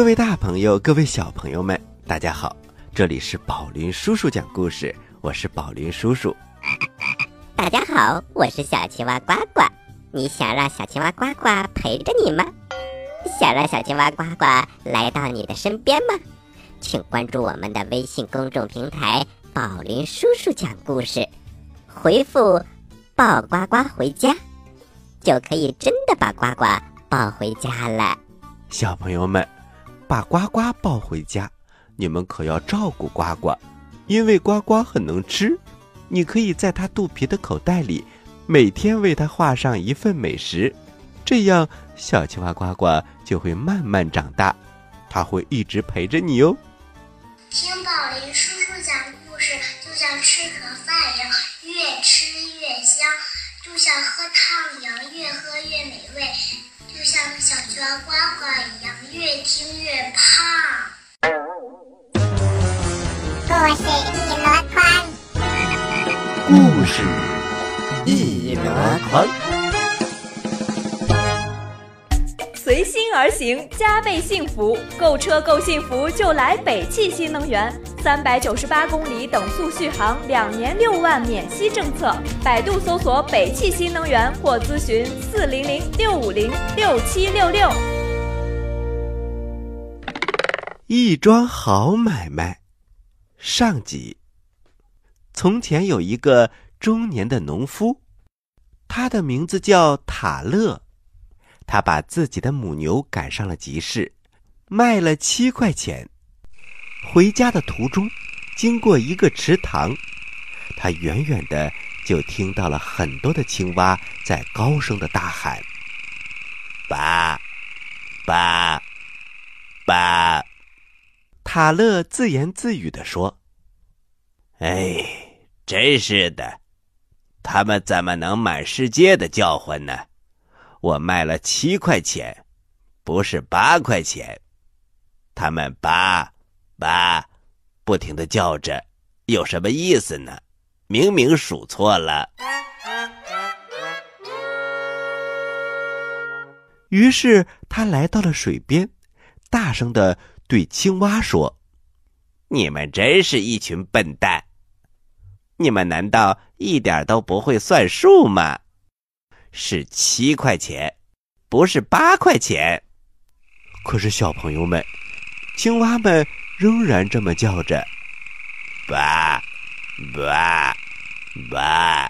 各位大朋友，各位小朋友们，大家好！这里是宝林叔叔讲故事，我是宝林叔叔。大家好，我是小青蛙呱呱。你想让小青蛙呱呱陪着你吗？想让小青蛙呱呱来到你的身边吗？请关注我们的微信公众平台“宝林叔叔讲故事”，回复“抱呱呱回家”，就可以真的把呱呱抱回家了。小朋友们。把呱呱抱回家，你们可要照顾呱呱，因为呱呱很能吃。你可以在它肚皮的口袋里，每天为它画上一份美食，这样小青蛙呱呱就会慢慢长大，它会一直陪着你哦。听宝林叔叔讲故事，就像吃盒饭一样，越吃越香；就像喝汤一样，越喝越美味。就像小青蛙呱呱一样，越听越胖。故事一箩筐，故事一箩筐，随心而行，加倍幸福。购车够幸福，就来北汽新能源。三百九十八公里等速续航，两年六万免息政策。百度搜索“北汽新能源”或咨询四零零六五零六七六六。一桩好买卖。上集。从前有一个中年的农夫，他的名字叫塔勒。他把自己的母牛赶上了集市，卖了七块钱。回家的途中，经过一个池塘，他远远的就听到了很多的青蛙在高声的大喊：“爸，爸，爸！”塔勒自言自语的说：“哎，真是的，他们怎么能满世界的叫唤呢？我卖了七块钱，不是八块钱，他们八。”爸，不停的叫着，有什么意思呢？明明数错了。于是他来到了水边，大声的对青蛙说：“你们真是一群笨蛋！你们难道一点都不会算数吗？是七块钱，不是八块钱。可是小朋友们，青蛙们。”仍然这么叫着，爸，爸，爸。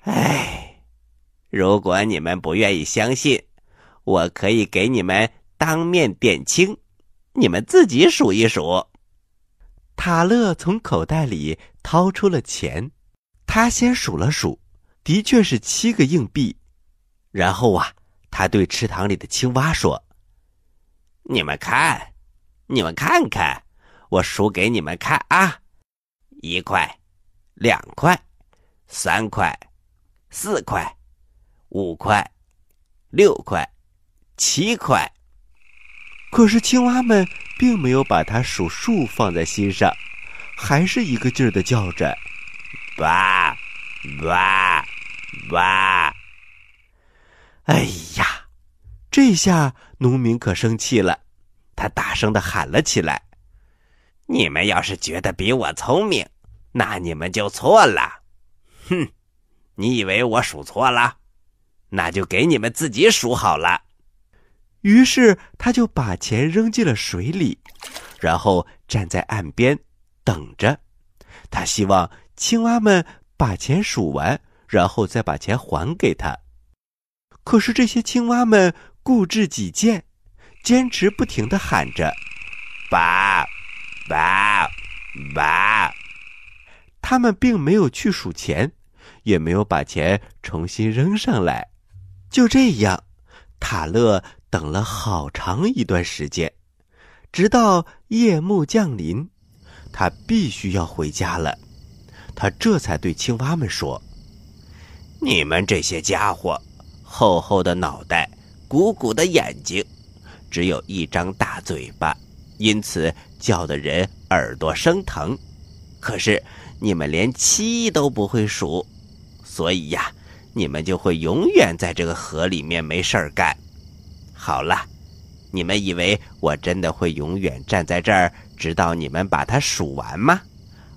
哎，如果你们不愿意相信，我可以给你们当面点清，你们自己数一数。塔勒从口袋里掏出了钱，他先数了数，的确是七个硬币。然后啊，他对池塘里的青蛙说：“你们看。”你们看看，我数给你们看啊！一块，两块，三块，四块，五块，六块，七块。可是青蛙们并没有把它数数放在心上，还是一个劲儿的叫着：“哇，哇，哇！”哎呀，这下农民可生气了。他大声的喊了起来：“你们要是觉得比我聪明，那你们就错了。哼，你以为我数错了？那就给你们自己数好了。”于是他就把钱扔进了水里，然后站在岸边等着。他希望青蛙们把钱数完，然后再把钱还给他。可是这些青蛙们固执己见。坚持不停的喊着：“爸，爸，爸！”他们并没有去数钱，也没有把钱重新扔上来。就这样，塔勒等了好长一段时间，直到夜幕降临，他必须要回家了。他这才对青蛙们说：“你们这些家伙，厚厚的脑袋，鼓鼓的眼睛。”只有一张大嘴巴，因此叫的人耳朵生疼。可是你们连七都不会数，所以呀，你们就会永远在这个河里面没事儿干。好了，你们以为我真的会永远站在这儿，直到你们把它数完吗？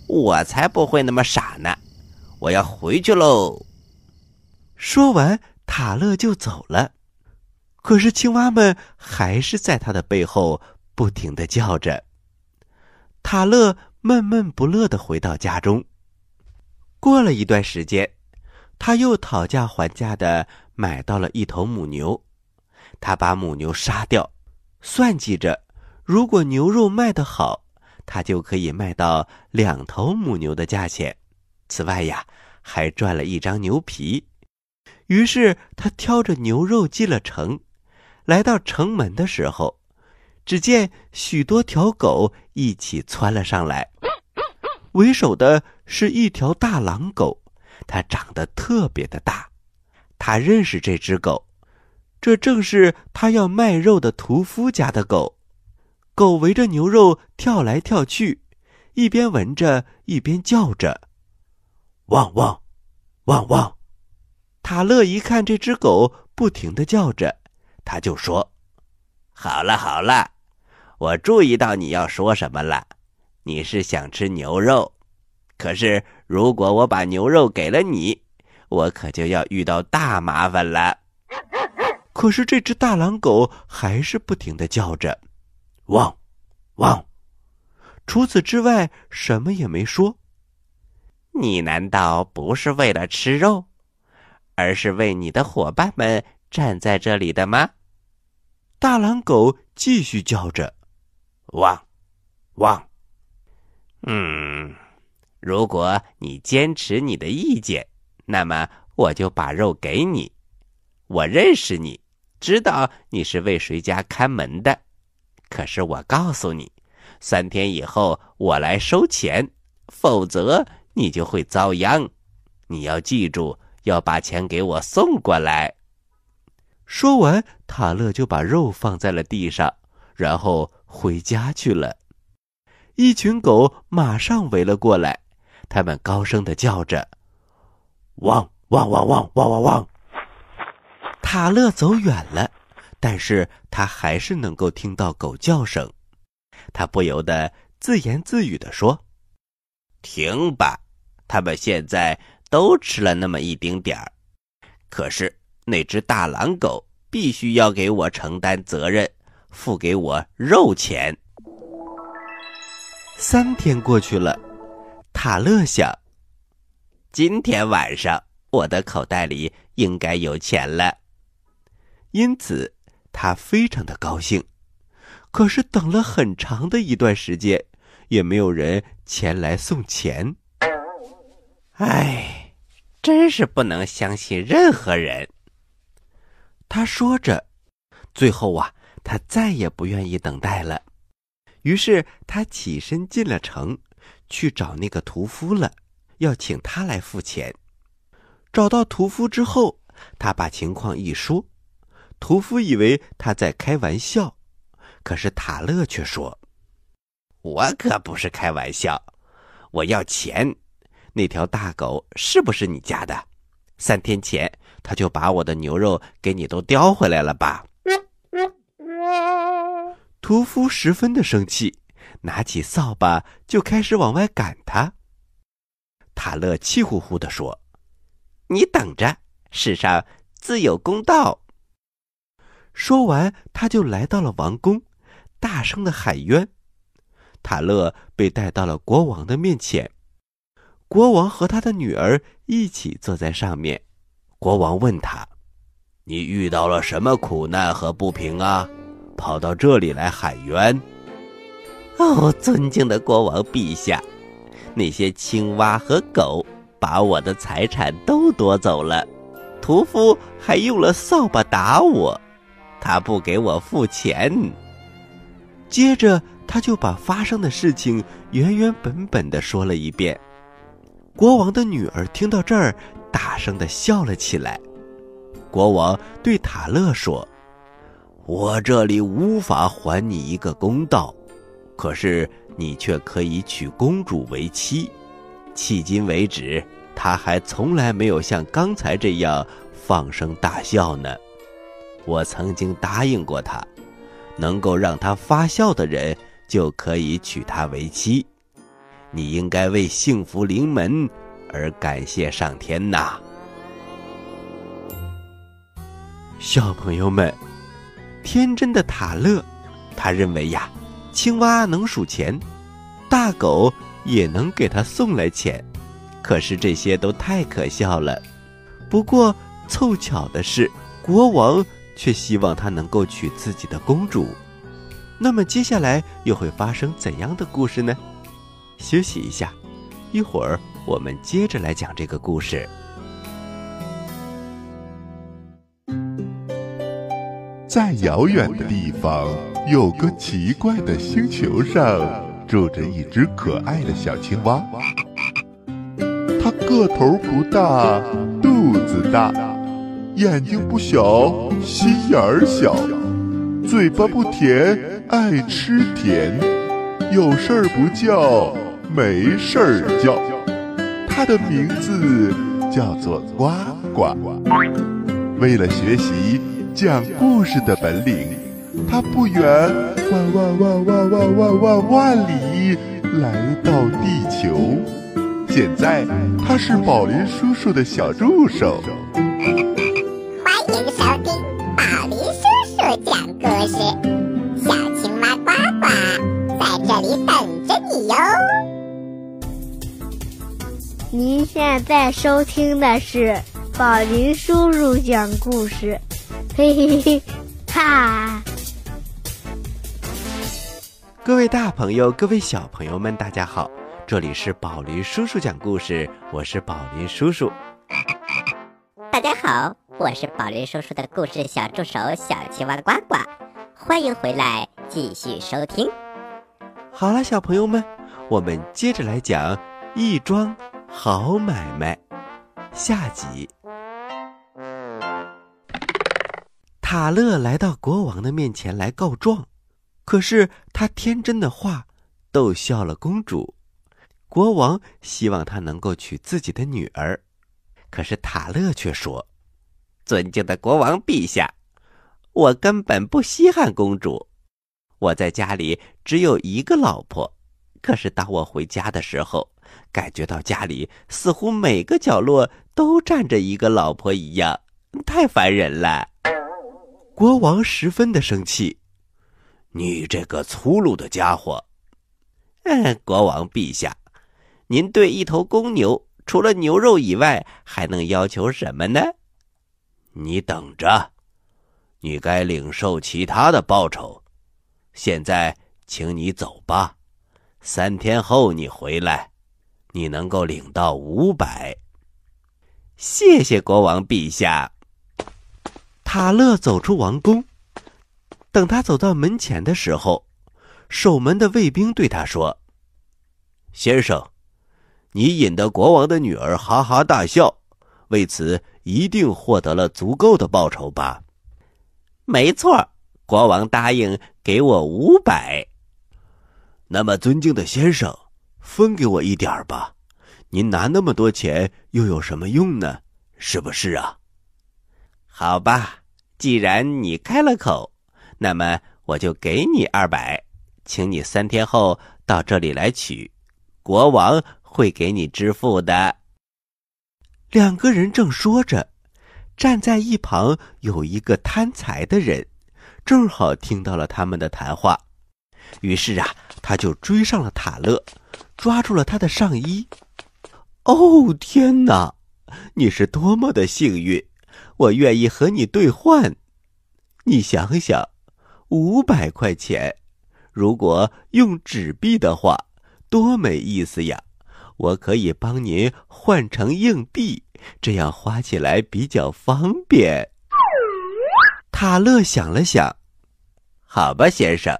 我才不会那么傻呢！我要回去喽。说完，塔勒就走了。可是青蛙们还是在他的背后不停的叫着。塔勒闷闷不乐的回到家中。过了一段时间，他又讨价还价的买到了一头母牛。他把母牛杀掉。算计着，如果牛肉卖得好，他就可以卖到两头母牛的价钱。此外呀，还赚了一张牛皮。于是他挑着牛肉进了城。来到城门的时候，只见许多条狗一起窜了上来。为首的是一条大狼狗，它长得特别的大。他认识这只狗。这正是他要卖肉的屠夫家的狗，狗围着牛肉跳来跳去，一边闻着一边叫着：“汪汪，汪汪！”塔勒一看这只狗不停的叫着，他就说：“好了好了，我注意到你要说什么了，你是想吃牛肉。可是如果我把牛肉给了你，我可就要遇到大麻烦了。”可是这只大狼狗还是不停的叫着，汪，汪。除此之外，什么也没说。你难道不是为了吃肉，而是为你的伙伴们站在这里的吗？大狼狗继续叫着，汪，汪。嗯，如果你坚持你的意见，那么我就把肉给你。我认识你。知道你是为谁家看门的，可是我告诉你，三天以后我来收钱，否则你就会遭殃。你要记住，要把钱给我送过来。说完，塔勒就把肉放在了地上，然后回家去了。一群狗马上围了过来，他们高声的叫着：“汪汪汪汪汪汪汪！”塔勒走远了，但是他还是能够听到狗叫声。他不由得自言自语地说：“停吧，他们现在都吃了那么一丁点儿。可是那只大狼狗必须要给我承担责任，付给我肉钱。”三天过去了，塔勒想：“今天晚上我的口袋里应该有钱了。”因此，他非常的高兴。可是等了很长的一段时间，也没有人前来送钱。唉，真是不能相信任何人。他说着，最后啊，他再也不愿意等待了。于是他起身进了城，去找那个屠夫了，要请他来付钱。找到屠夫之后，他把情况一说。屠夫以为他在开玩笑，可是塔勒却说：“我可不是开玩笑，我要钱。那条大狗是不是你家的？三天前他就把我的牛肉给你都叼回来了吧？”屠夫十分的生气，拿起扫把就开始往外赶他。塔勒气呼呼地说：“你等着，世上自有公道。”说完，他就来到了王宫，大声的喊冤。塔勒被带到了国王的面前，国王和他的女儿一起坐在上面。国王问他：“你遇到了什么苦难和不平啊？跑到这里来喊冤？”哦，尊敬的国王陛下，那些青蛙和狗把我的财产都夺走了，屠夫还用了扫把打我。他不给我付钱，接着他就把发生的事情原原本本的说了一遍。国王的女儿听到这儿，大声的笑了起来。国王对塔勒说：“我这里无法还你一个公道，可是你却可以娶公主为妻。迄今为止，她还从来没有像刚才这样放声大笑呢。”我曾经答应过他，能够让他发笑的人就可以娶她为妻。你应该为幸福临门而感谢上天呐！小朋友们，天真的塔勒，他认为呀，青蛙能数钱，大狗也能给他送来钱，可是这些都太可笑了。不过凑巧的是，国王却希望他能够娶自己的公主。那么接下来又会发生怎样的故事呢？休息一下，一会儿我们接着来讲这个故事。在遥远的地方，有个奇怪的星球上，住着一只可爱的小青蛙。它个头不大，肚子大，眼睛不小，心眼儿小，嘴巴不甜，爱吃甜，有事儿不叫，没事儿叫。它的名字叫做呱呱。为了学习。讲故事的本领，他不远万万万万万万万万里来到地球。现在他是宝林叔叔的小助手。欢迎收听宝林叔叔讲故事，您现在收听的是宝林叔叔讲故事。嘿嘿嘿，哈！各位大朋友，各位小朋友们，大家好，这里是宝林叔叔讲故事，我是宝林叔叔。大家好，我是宝林叔叔的故事小助手小青蛙呱呱，欢迎回来继续收听。好了，小朋友们，我们接着来讲一桩好买卖下集。塔勒来到国王的面前来告状，可是他天真的话逗笑了公主。国王希望他能够娶自己的女儿，可是塔勒却说：“尊敬的国王陛下，我根本不稀罕公主。我在家里只有一个老婆，可是当我回家的时候，感觉到家里似乎每个角落都站着一个老婆一样，太烦人了。”国王十分的生气，你这个粗鲁的家伙！嗯，国王陛下，您对一头公牛除了牛肉以外，还能要求什么呢？你等着，你该领受其他的报酬。现在，请你走吧。三天后你回来，你能够领到五百。谢谢国王陛下。塔勒走出王宫，等他走到门前的时候，守门的卫兵对他说：“先生，你引得国王的女儿哈哈大笑，为此一定获得了足够的报酬吧？”“没错，国王答应给我五百。”“那么，尊敬的先生，分给我一点吧。您拿那么多钱又有什么用呢？是不是啊？”好吧，既然你开了口，那么我就给你二百，请你三天后到这里来取，国王会给你支付的。两个人正说着，站在一旁有一个贪财的人，正好听到了他们的谈话，于是啊，他就追上了塔勒，抓住了他的上衣。哦，天哪，你是多么的幸运！我愿意和你兑换，你想想，五百块钱，如果用纸币的话，多没意思呀！我可以帮您换成硬币，这样花起来比较方便。塔勒想了想，好吧，先生，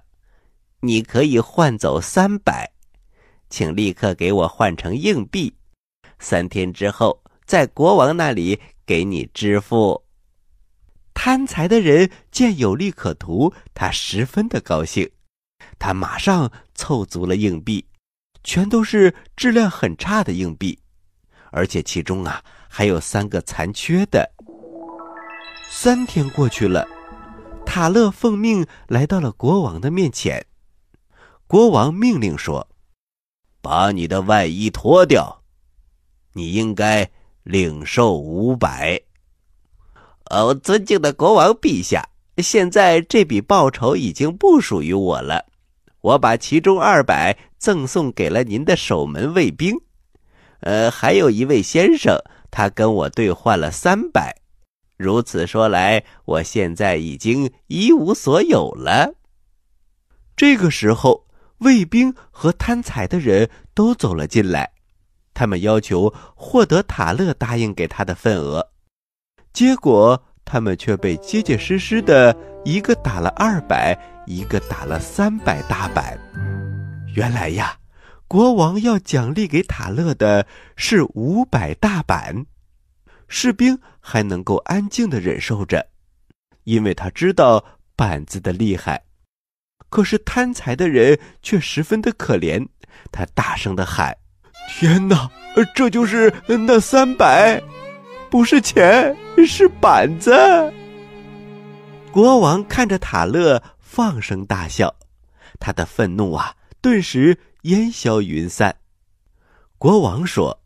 你可以换走三百，请立刻给我换成硬币，三天之后在国王那里。给你支付。贪财的人见有利可图，他十分的高兴，他马上凑足了硬币，全都是质量很差的硬币，而且其中啊还有三个残缺的。三天过去了，塔勒奉命来到了国王的面前。国王命令说：“把你的外衣脱掉，你应该领受五百。”哦，尊敬的国王陛下，现在这笔报酬已经不属于我了，我把其中二百赠送给了您的守门卫兵。呃，还有一位先生，他跟我兑换了三百。如此说来，我现在已经一无所有了。这个时候，卫兵和贪财的人都走了进来，他们要求获得塔勒答应给他的份额。结果，他们却被结结实实的一个打了二百，一个打了三百大板。原来呀，国王要奖励给塔勒的是五百大板。士兵还能够安静的忍受着，因为他知道板子的厉害。可是贪财的人却十分的可怜，他大声的喊：“天哪，这就是那三百，不是钱，是板子！”国王看着塔勒放声大笑，他的愤怒啊，顿时烟消云散。国王说。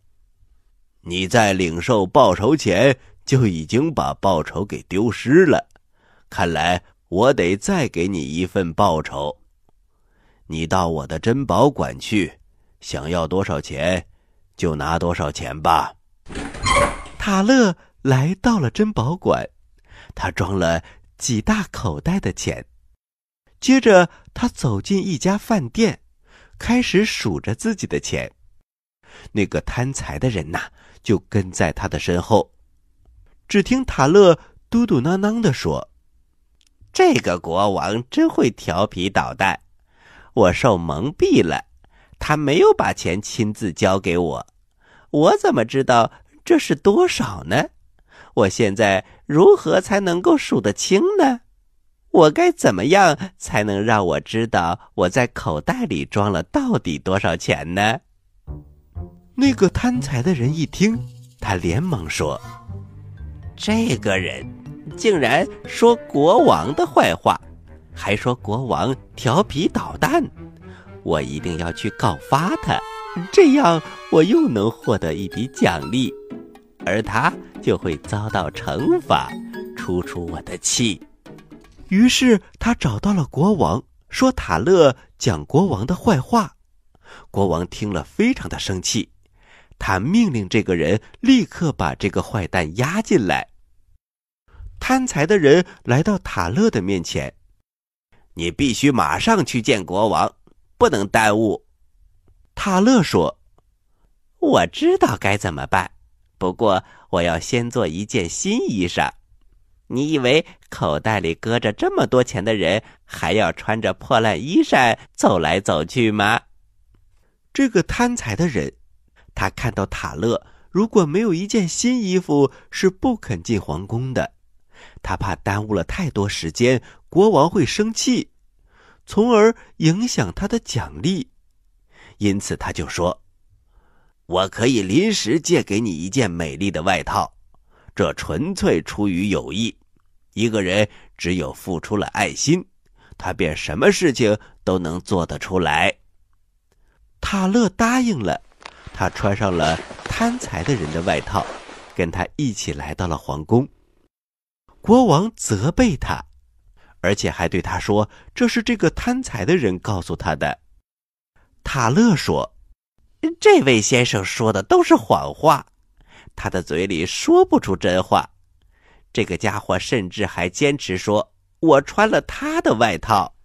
你在领受报酬前就已经把报酬给丢失了，看来我得再给你一份报酬。你到我的珍宝馆去，想要多少钱就拿多少钱吧。塔勒来到了珍宝馆，他装了几大口袋的钱，接着他走进一家饭店，开始数着自己的钱。那个贪财的人呐。就跟在他的身后，只听塔勒嘟嘟囔囔的说：“这个国王真会调皮捣蛋，我受蒙蔽了，他没有把钱亲自交给我，我怎么知道这是多少呢？我现在如何才能够数得清呢？我该怎么样才能让我知道我在口袋里装了到底多少钱呢？”那个贪财的人一听，他连忙说：“这个人竟然说国王的坏话，还说国王调皮捣蛋，我一定要去告发他，这样我又能获得一笔奖励，而他就会遭到惩罚，出出我的气。”于是他找到了国王，说塔勒讲国王的坏话。国王听了，非常的生气。他命令这个人立刻把这个坏蛋押进来。贪财的人来到塔勒的面前，你必须马上去见国王，不能耽误。塔勒说：“我知道该怎么办，不过我要先做一件新衣裳。你以为口袋里搁着这么多钱的人还要穿着破烂衣衫走来走去吗？”这个贪财的人。他看到塔勒如果没有一件新衣服，是不肯进皇宫的。他怕耽误了太多时间，国王会生气，从而影响他的奖励。因此，他就说：“我可以临时借给你一件美丽的外套，这纯粹出于友谊。一个人只有付出了爱心，他便什么事情都能做得出来。”塔勒答应了。他穿上了贪财的人的外套，跟他一起来到了皇宫。国王责备他，而且还对他说：“这是这个贪财的人告诉他的。”塔勒说：“这位先生说的都是谎话，他的嘴里说不出真话。这个家伙甚至还坚持说我穿了他的外套。”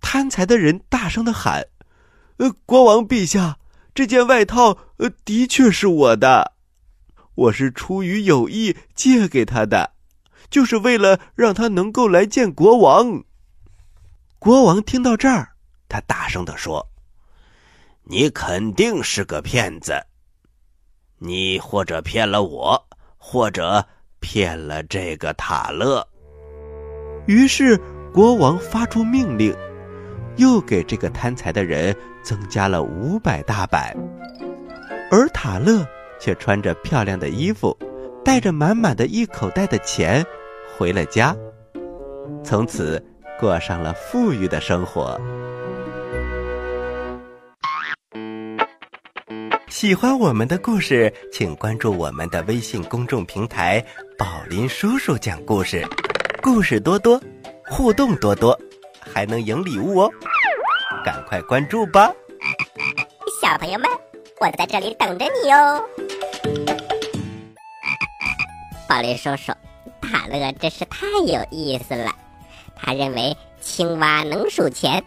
贪财的人大声的喊：“呃，国王陛下！”这件外套，呃，的确是我的，我是出于友谊借给他的，就是为了让他能够来见国王。国王听到这儿，他大声的说：“你肯定是个骗子，你或者骗了我，或者骗了这个塔勒。”于是国王发出命令。又给这个贪财的人增加了五百大板，而塔勒却穿着漂亮的衣服，带着满满的一口袋的钱回了家。从此过上了富裕的生活。喜欢我们的故事，请关注我们的微信公众平台“宝林叔叔讲故事”，故事多多，互动多多，还能赢礼物哦！赶快关注吧，小朋友们，我在这里等着你哦！宝林叔叔，塔乐真是太有意思了，他认为青蛙能数钱，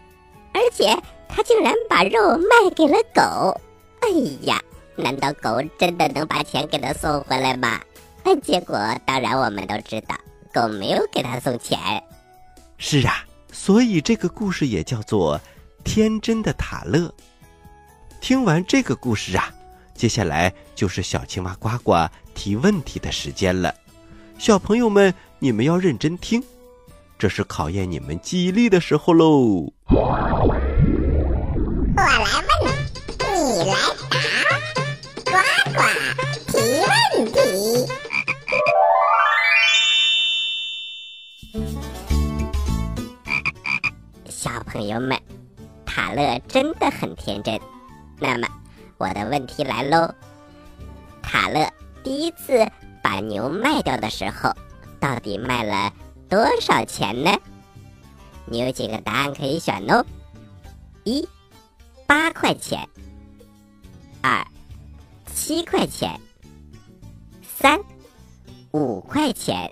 而且他竟然把肉卖给了狗。哎呀！难道狗真的能把钱给他送回来吗？结果当然我们都知道，狗没有给他送钱。是啊，所以这个故事也叫做《天真的塔勒》。听完这个故事啊，接下来就是小青蛙呱呱提问题的时间了。小朋友们，你们要认真听，这是考验你们记忆力的时候喽。我来问，你来答。呱呱提问题，小朋友们，塔乐真的很天真。那么，我的问题来喽：塔乐第一次把牛卖掉的时候，到底卖了多少钱呢？你有几个答案可以选哦：一，八块钱；二。七块钱，三五块钱。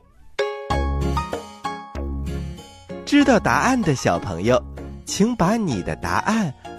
知道答案的小朋友，请把你的答案